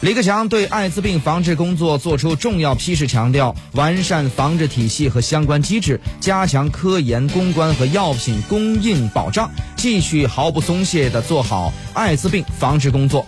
李克强对艾滋病防治工作作出重要批示，强调完善防治体系和相关机制，加强科研攻关和药品供应保障，继续毫不松懈地做好艾滋病防治工作。